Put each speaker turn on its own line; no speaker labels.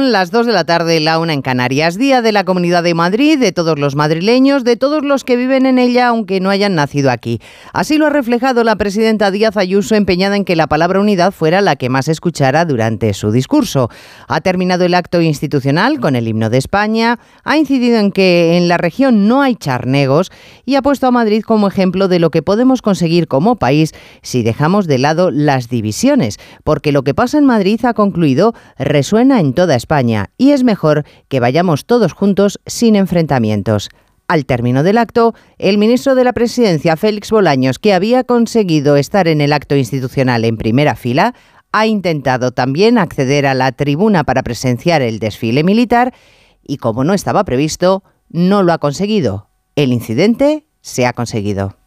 Las 2 de la tarde, la una en Canarias, día de la Comunidad de Madrid, de todos los madrileños, de todos los que viven en ella, aunque no hayan nacido aquí. Así lo ha reflejado la presidenta Díaz Ayuso, empeñada en que la palabra unidad fuera la que más escuchara durante su discurso. Ha terminado el acto institucional con el himno de España, ha incidido en que en la región no hay charnegos y ha puesto a Madrid como ejemplo de lo que podemos conseguir como país si dejamos de lado las divisiones, porque lo que pasa en Madrid, ha concluido, resuena en toda España y es mejor que vayamos todos juntos sin enfrentamientos. Al término del acto, el ministro de la Presidencia, Félix Bolaños, que había conseguido estar en el acto institucional en primera fila, ha intentado también acceder a la tribuna para presenciar el desfile militar y, como no estaba previsto, no lo ha conseguido. El incidente se ha conseguido.